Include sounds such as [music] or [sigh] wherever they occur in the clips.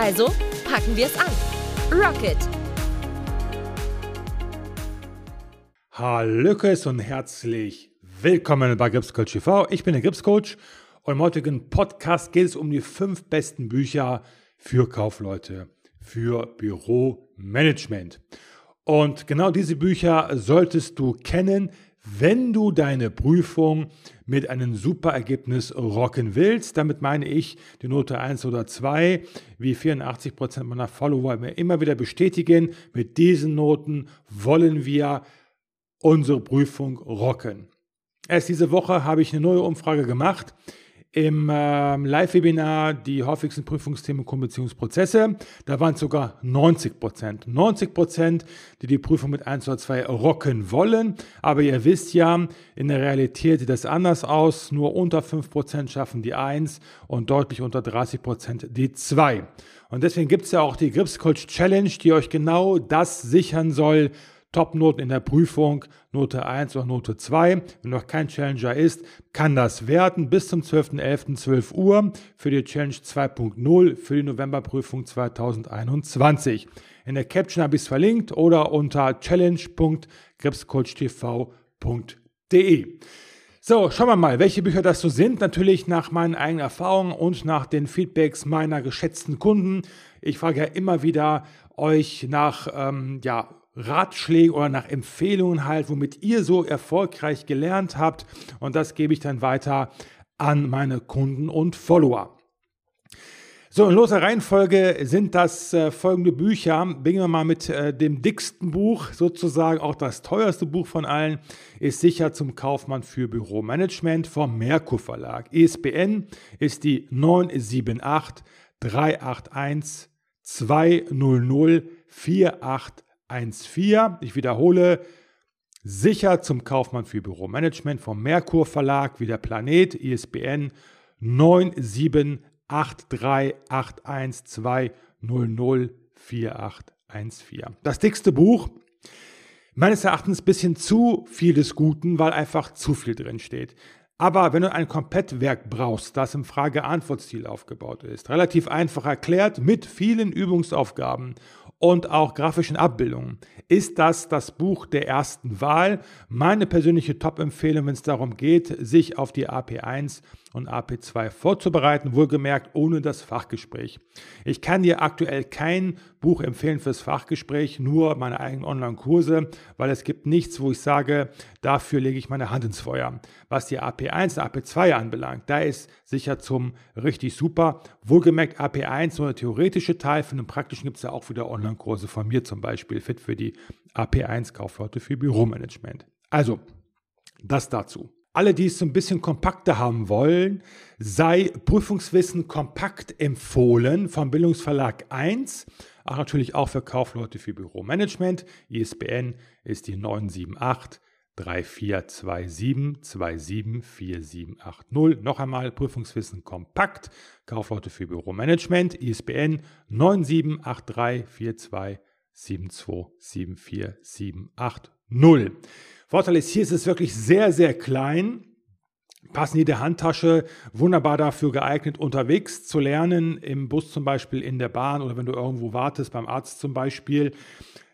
Also packen wir es an. Rocket! Hallöckes und herzlich willkommen bei Gripscoach TV. Ich bin der Gripscoach und im heutigen Podcast geht es um die fünf besten Bücher für Kaufleute für Büromanagement. Und genau diese Bücher solltest du kennen, wenn du deine Prüfung mit einem super Ergebnis rocken willst. Damit meine ich die Note 1 oder 2, wie 84% meiner Follower mir immer wieder bestätigen. Mit diesen Noten wollen wir unsere Prüfung rocken. Erst diese Woche habe ich eine neue Umfrage gemacht im äh, Live-Webinar die häufigsten Prüfungsthemen Konversionsprozesse. Da waren es sogar 90 Prozent. 90 Prozent, die die Prüfung mit 1 oder 2 rocken wollen. Aber ihr wisst ja, in der Realität sieht das anders aus. Nur unter 5 Prozent schaffen die 1 und deutlich unter 30 Prozent die 2. Und deswegen gibt es ja auch die Grips Coach Challenge, die euch genau das sichern soll, Top-Noten in der Prüfung, Note 1 oder Note 2. Wenn noch kein Challenger ist, kann das werden bis zum 12.11. 12 Uhr für die Challenge 2.0 für die Novemberprüfung 2021. In der Caption habe ich es verlinkt oder unter challenge.gripscoachtv.de. So, schauen wir mal, welche Bücher das so sind. Natürlich nach meinen eigenen Erfahrungen und nach den Feedbacks meiner geschätzten Kunden. Ich frage ja immer wieder euch nach ähm, ja, Ratschläge oder nach Empfehlungen halt, womit ihr so erfolgreich gelernt habt. Und das gebe ich dann weiter an meine Kunden und Follower. So, in loser Reihenfolge sind das äh, folgende Bücher. Beginnen wir mal mit äh, dem dicksten Buch, sozusagen auch das teuerste Buch von allen, ist sicher zum Kaufmann für Büromanagement vom Merkur Verlag. ISBN ist die 978 381 200 48 1.4. Ich wiederhole, sicher zum Kaufmann für Büromanagement vom Merkur Verlag wie der Planet, ISBN 9783812004814. Das dickste Buch, meines Erachtens ein bisschen zu viel des Guten, weil einfach zu viel drin steht. Aber wenn du ein Komplettwerk brauchst, das im Frage-Antwort-Stil aufgebaut ist, relativ einfach erklärt, mit vielen Übungsaufgaben und auch grafischen Abbildungen, ist das das Buch der ersten Wahl. Meine persönliche Top-Empfehlung, wenn es darum geht, sich auf die AP1 und AP2 vorzubereiten, wohlgemerkt ohne das Fachgespräch. Ich kann dir aktuell kein Buch empfehlen fürs Fachgespräch, nur meine eigenen Online-Kurse, weil es gibt nichts, wo ich sage, dafür lege ich meine Hand ins Feuer. Was die AP1 und AP2 anbelangt, da ist sicher zum richtig super. Wohlgemerkt AP1 nur der theoretische Teil, von dem praktischen gibt es ja auch wieder Online-Kurse von mir zum Beispiel, fit für die AP1 Kaufleute für Büromanagement. Also, das dazu alle, die es so ein bisschen kompakter haben wollen, sei Prüfungswissen kompakt empfohlen vom Bildungsverlag 1, aber natürlich auch für Kaufleute für Büromanagement. ISBN ist die 978 3427 274780. Noch einmal Prüfungswissen kompakt, Kaufleute für Büromanagement, ISBN 9783427274780. Vorteil ist, hier ist es wirklich sehr, sehr klein. Passen jede Handtasche, wunderbar dafür geeignet, unterwegs zu lernen, im Bus zum Beispiel, in der Bahn oder wenn du irgendwo wartest, beim Arzt zum Beispiel.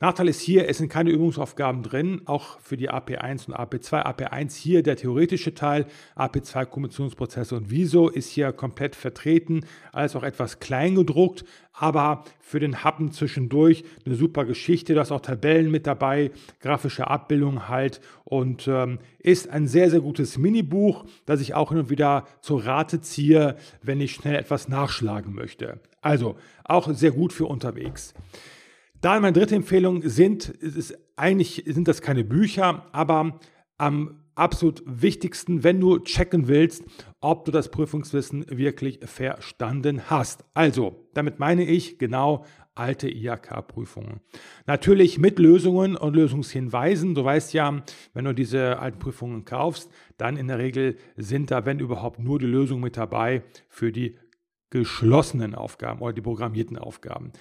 Nachteil ist hier, es sind keine Übungsaufgaben drin, auch für die AP1 und AP2. AP1 hier der theoretische Teil, AP2 Kombinationsprozesse und Wieso ist hier komplett vertreten, alles auch etwas klein gedruckt, aber für den Happen zwischendurch eine super Geschichte. Du hast auch Tabellen mit dabei, grafische Abbildungen halt und ähm, ist ein sehr, sehr gutes Minibuch, das ich auch hin und wieder zur Rate ziehe, wenn ich schnell etwas nachschlagen möchte. Also auch sehr gut für unterwegs. Da meine dritte Empfehlung sind, ist eigentlich sind das keine Bücher, aber am absolut wichtigsten, wenn du checken willst, ob du das Prüfungswissen wirklich verstanden hast. Also, damit meine ich genau alte IHK-Prüfungen. Natürlich mit Lösungen und Lösungshinweisen. Du weißt ja, wenn du diese alten Prüfungen kaufst, dann in der Regel sind da, wenn überhaupt, nur die Lösungen mit dabei für die geschlossenen Aufgaben oder die programmierten Aufgaben.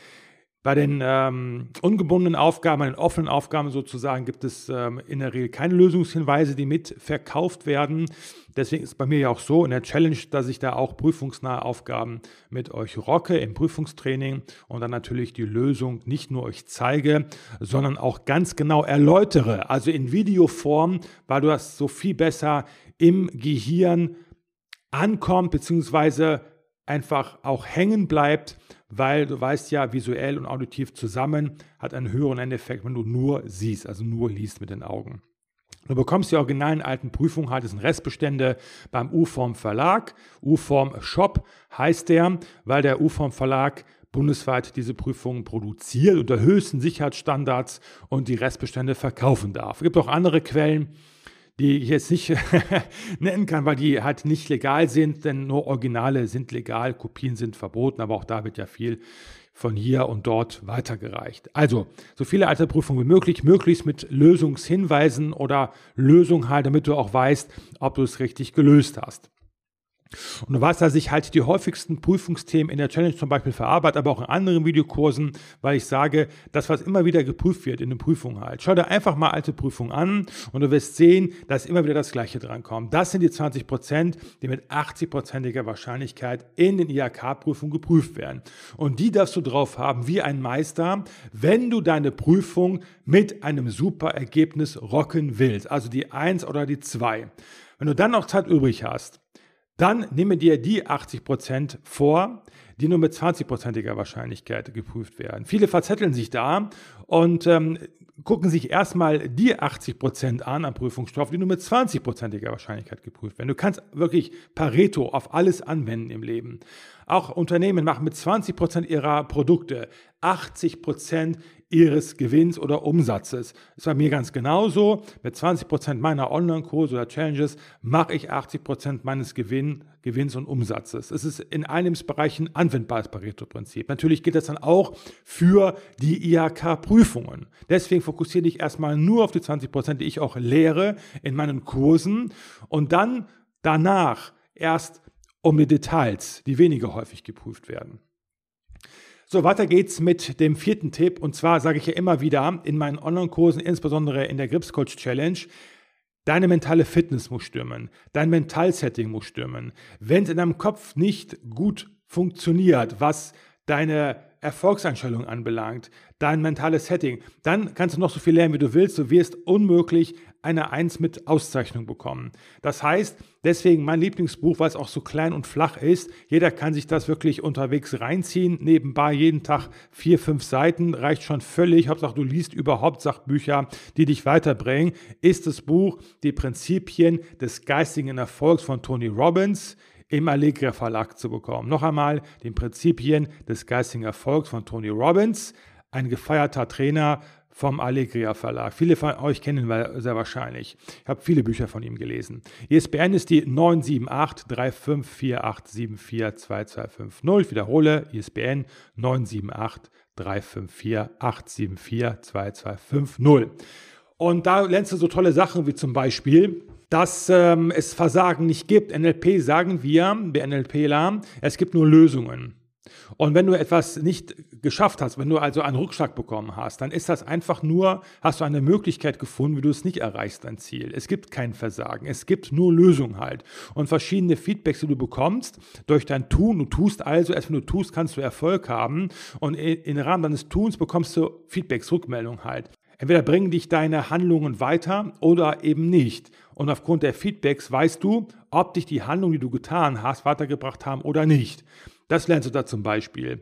Bei den ähm, ungebundenen Aufgaben, bei den offenen Aufgaben sozusagen, gibt es ähm, in der Regel keine Lösungshinweise, die mit verkauft werden. Deswegen ist es bei mir ja auch so in der Challenge, dass ich da auch prüfungsnahe Aufgaben mit euch rocke im Prüfungstraining und dann natürlich die Lösung nicht nur euch zeige, sondern auch ganz genau erläutere, also in Videoform, weil du das so viel besser im Gehirn ankommt, beziehungsweise einfach auch hängen bleibt weil du weißt ja, visuell und auditiv zusammen hat einen höheren Endeffekt, wenn du nur siehst, also nur liest mit den Augen. Du bekommst die originalen alten Prüfungen, halt, das sind Restbestände beim U-Form Verlag. U-Form Shop heißt der, weil der U-Form Verlag bundesweit diese Prüfungen produziert unter höchsten Sicherheitsstandards und die Restbestände verkaufen darf. Es gibt auch andere Quellen, die ich jetzt nicht [laughs] nennen kann, weil die halt nicht legal sind, denn nur Originale sind legal, Kopien sind verboten, aber auch da wird ja viel von hier und dort weitergereicht. Also, so viele alte Prüfungen wie möglich, möglichst mit Lösungshinweisen oder Lösung halt, damit du auch weißt, ob du es richtig gelöst hast. Und du weißt, dass ich halt die häufigsten Prüfungsthemen in der Challenge zum Beispiel verarbeite, aber auch in anderen Videokursen, weil ich sage, das, was immer wieder geprüft wird in den Prüfungen halt. Schau dir einfach mal alte Prüfungen an und du wirst sehen, dass immer wieder das Gleiche drankommt. Das sind die 20 Prozent, die mit 80-prozentiger Wahrscheinlichkeit in den IHK-Prüfungen geprüft werden. Und die darfst du drauf haben wie ein Meister, wenn du deine Prüfung mit einem super Ergebnis rocken willst. Also die 1 oder die 2. Wenn du dann noch Zeit übrig hast, dann nehme dir die 80 Prozent vor, die nur mit 20-prozentiger Wahrscheinlichkeit geprüft werden. Viele verzetteln sich da und ähm, gucken sich erstmal die 80 Prozent an am Prüfungsstoff, die nur mit 20-prozentiger Wahrscheinlichkeit geprüft werden. Du kannst wirklich Pareto auf alles anwenden im Leben. Auch Unternehmen machen mit 20 Prozent ihrer Produkte 80 Prozent ihres Gewinns oder Umsatzes. Das war mir ganz genauso. Mit 20 Prozent meiner Online-Kurse oder Challenges mache ich 80 Prozent meines Gewinn, Gewinns und Umsatzes. Es ist in einem Bereichen anwendbares Pareto-Prinzip. Natürlich gilt das dann auch für die IHK-Prüfungen. Deswegen fokussiere dich erstmal nur auf die 20 Prozent, die ich auch lehre in meinen Kursen und dann danach erst um die Details, die weniger häufig geprüft werden. So, weiter geht's mit dem vierten Tipp. Und zwar sage ich ja immer wieder in meinen Online-Kursen, insbesondere in der Grips Coach Challenge, Deine mentale Fitness muss stimmen. Dein Mentalsetting muss stimmen. Wenn es in deinem Kopf nicht gut funktioniert, was deine Erfolgseinstellung anbelangt, dein mentales Setting, dann kannst du noch so viel lernen, wie du willst. Du wirst unmöglich eine Eins mit Auszeichnung bekommen. Das heißt, deswegen mein Lieblingsbuch, weil es auch so klein und flach ist. Jeder kann sich das wirklich unterwegs reinziehen. Nebenbei jeden Tag vier, fünf Seiten reicht schon völlig. Hauptsache du liest überhaupt Sachbücher, die dich weiterbringen. Ist das Buch Die Prinzipien des geistigen Erfolgs von Tony Robbins im Allegria Verlag zu bekommen. Noch einmal die Prinzipien des geistigen Erfolgs von Tony Robbins, ein gefeierter Trainer vom Allegria Verlag. Viele von euch kennen ihn sehr wahrscheinlich. Ich habe viele Bücher von ihm gelesen. ISBN ist die 978 3548 2250. Ich wiederhole, ISBN 978 354 2250. Und da lernst du so tolle Sachen wie zum Beispiel, dass ähm, es Versagen nicht gibt. NLP sagen wir, wir NLPler, es gibt nur Lösungen. Und wenn du etwas nicht geschafft hast, wenn du also einen Rückschlag bekommen hast, dann ist das einfach nur, hast du eine Möglichkeit gefunden, wie du es nicht erreichst, dein Ziel. Es gibt kein Versagen, es gibt nur Lösungen halt. Und verschiedene Feedbacks, die du bekommst durch dein Tun. Du tust also, erst wenn du tust, kannst du Erfolg haben. Und im Rahmen deines Tuns bekommst du Feedbacks, Rückmeldungen halt. Entweder bringen dich deine Handlungen weiter oder eben nicht. Und aufgrund der Feedbacks weißt du, ob dich die Handlungen, die du getan hast, weitergebracht haben oder nicht. Das lernst du da zum Beispiel.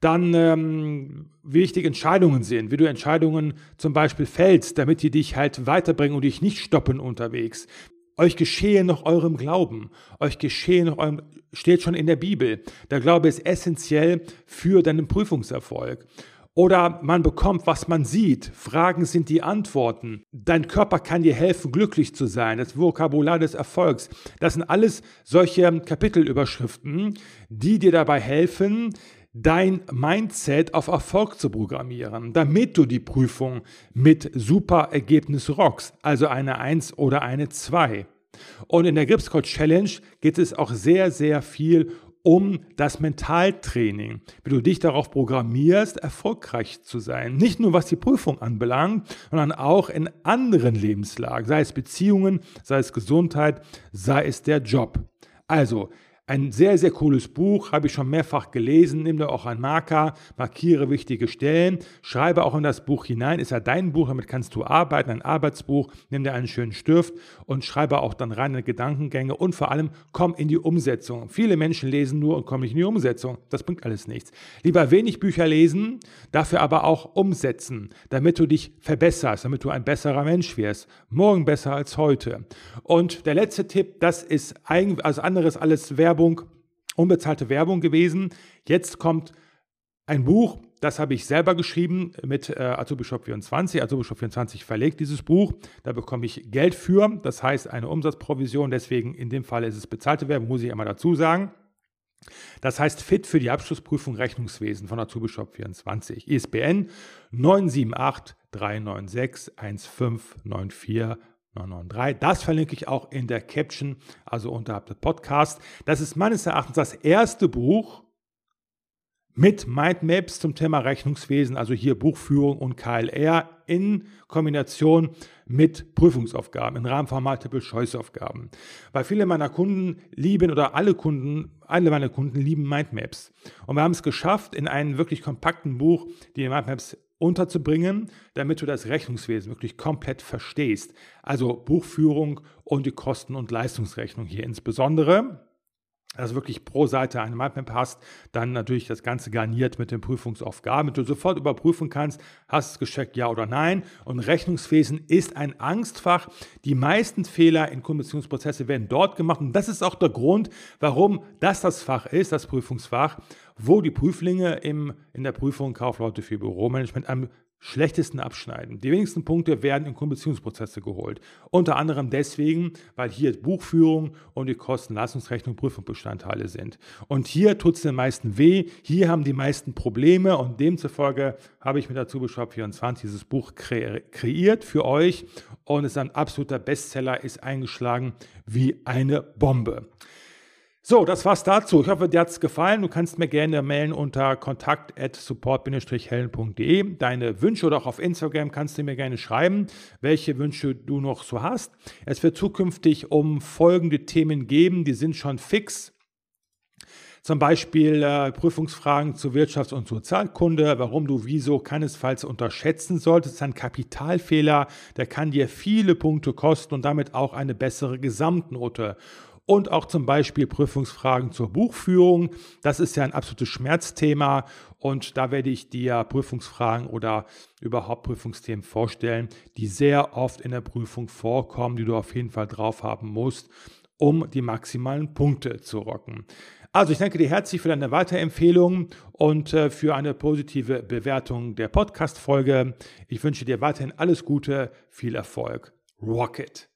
Dann, ähm, wichtig Entscheidungen sind, wie du Entscheidungen zum Beispiel fällst, damit die dich halt weiterbringen und dich nicht stoppen unterwegs. Euch geschehe nach eurem Glauben. Euch geschehe nach eurem, steht schon in der Bibel. Der Glaube ist essentiell für deinen Prüfungserfolg. Oder man bekommt, was man sieht. Fragen sind die Antworten. Dein Körper kann dir helfen, glücklich zu sein. Das Vokabular des Erfolgs. Das sind alles solche Kapitelüberschriften, die dir dabei helfen, dein Mindset auf Erfolg zu programmieren, damit du die Prüfung mit super Ergebnis rockst, also eine 1 oder eine 2. Und in der Gripscoach Challenge geht es auch sehr, sehr viel um das Mentaltraining, wie du dich darauf programmierst, erfolgreich zu sein. Nicht nur was die Prüfung anbelangt, sondern auch in anderen Lebenslagen, sei es Beziehungen, sei es Gesundheit, sei es der Job. Also, ein sehr, sehr cooles Buch, habe ich schon mehrfach gelesen. Nimm da auch einen Marker, markiere wichtige Stellen, schreibe auch in das Buch hinein. Ist ja dein Buch, damit kannst du arbeiten, ein Arbeitsbuch. Nimm dir einen schönen Stift und schreibe auch dann reine Gedankengänge und vor allem komm in die Umsetzung. Viele Menschen lesen nur und kommen nicht in die Umsetzung. Das bringt alles nichts. Lieber wenig Bücher lesen, dafür aber auch umsetzen, damit du dich verbesserst, damit du ein besserer Mensch wirst. Morgen besser als heute. Und der letzte Tipp, das ist eigentlich, also anderes alles Werbung Werbung, unbezahlte Werbung gewesen. Jetzt kommt ein Buch, das habe ich selber geschrieben mit äh, Azubishop 24. Azubishop 24 verlegt dieses Buch. Da bekomme ich Geld für, das heißt eine Umsatzprovision. Deswegen in dem Fall ist es bezahlte Werbung, muss ich immer dazu sagen. Das heißt Fit für die Abschlussprüfung Rechnungswesen von Azubishop 24. ISBN 978 396 1594 993. Das verlinke ich auch in der Caption, also unterhalb des Podcasts. Das ist meines Erachtens das erste Buch mit Mindmaps zum Thema Rechnungswesen, also hier Buchführung und KLR in Kombination mit Prüfungsaufgaben im Rahmen von Multiple-Choice-Aufgaben. Weil viele meiner Kunden lieben oder alle Kunden, alle meine Kunden lieben Mindmaps. Und wir haben es geschafft, in einem wirklich kompakten Buch die Mindmaps unterzubringen, damit du das Rechnungswesen wirklich komplett verstehst. Also Buchführung und die Kosten- und Leistungsrechnung hier insbesondere. Also wirklich pro Seite eine Mindmap hast, dann natürlich das Ganze garniert mit den Prüfungsaufgaben, damit du sofort überprüfen kannst, hast es gecheckt, ja oder nein. Und Rechnungswesen ist ein Angstfach. Die meisten Fehler in Kommissionsprozesse werden dort gemacht. Und das ist auch der Grund, warum das das Fach ist, das Prüfungsfach, wo die Prüflinge im, in der Prüfung Kaufleute für Büromanagement am schlechtesten abschneiden. Die wenigsten Punkte werden in Kommissionsprozesse geholt. Unter anderem deswegen, weil hier Buchführung und die Kosten-Leistungsrechnung Prüfungsbestandteile sind. Und hier tut es den meisten weh, hier haben die meisten Probleme und demzufolge habe ich mit der Zubeschreib 24 dieses Buch kre kreiert für euch und es ist ein absoluter Bestseller, ist eingeschlagen wie eine Bombe. So, das war's dazu. Ich hoffe, dir hat's gefallen. Du kannst mir gerne mailen unter kontakt@support-helden.de. Deine Wünsche oder auch auf Instagram kannst du mir gerne schreiben, welche Wünsche du noch so hast. Es wird zukünftig um folgende Themen geben, die sind schon fix. Zum Beispiel äh, Prüfungsfragen zu Wirtschafts- und Sozialkunde, warum du wieso keinesfalls unterschätzen solltest. Ein Kapitalfehler, der kann dir viele Punkte kosten und damit auch eine bessere Gesamtnote und auch zum Beispiel Prüfungsfragen zur Buchführung. Das ist ja ein absolutes Schmerzthema und da werde ich dir Prüfungsfragen oder überhaupt Prüfungsthemen vorstellen, die sehr oft in der Prüfung vorkommen, die du auf jeden Fall drauf haben musst, um die maximalen Punkte zu rocken. Also ich danke dir herzlich für deine Weiterempfehlung und äh, für eine positive Bewertung der Podcast-Folge. Ich wünsche dir weiterhin alles Gute, viel Erfolg. Rocket!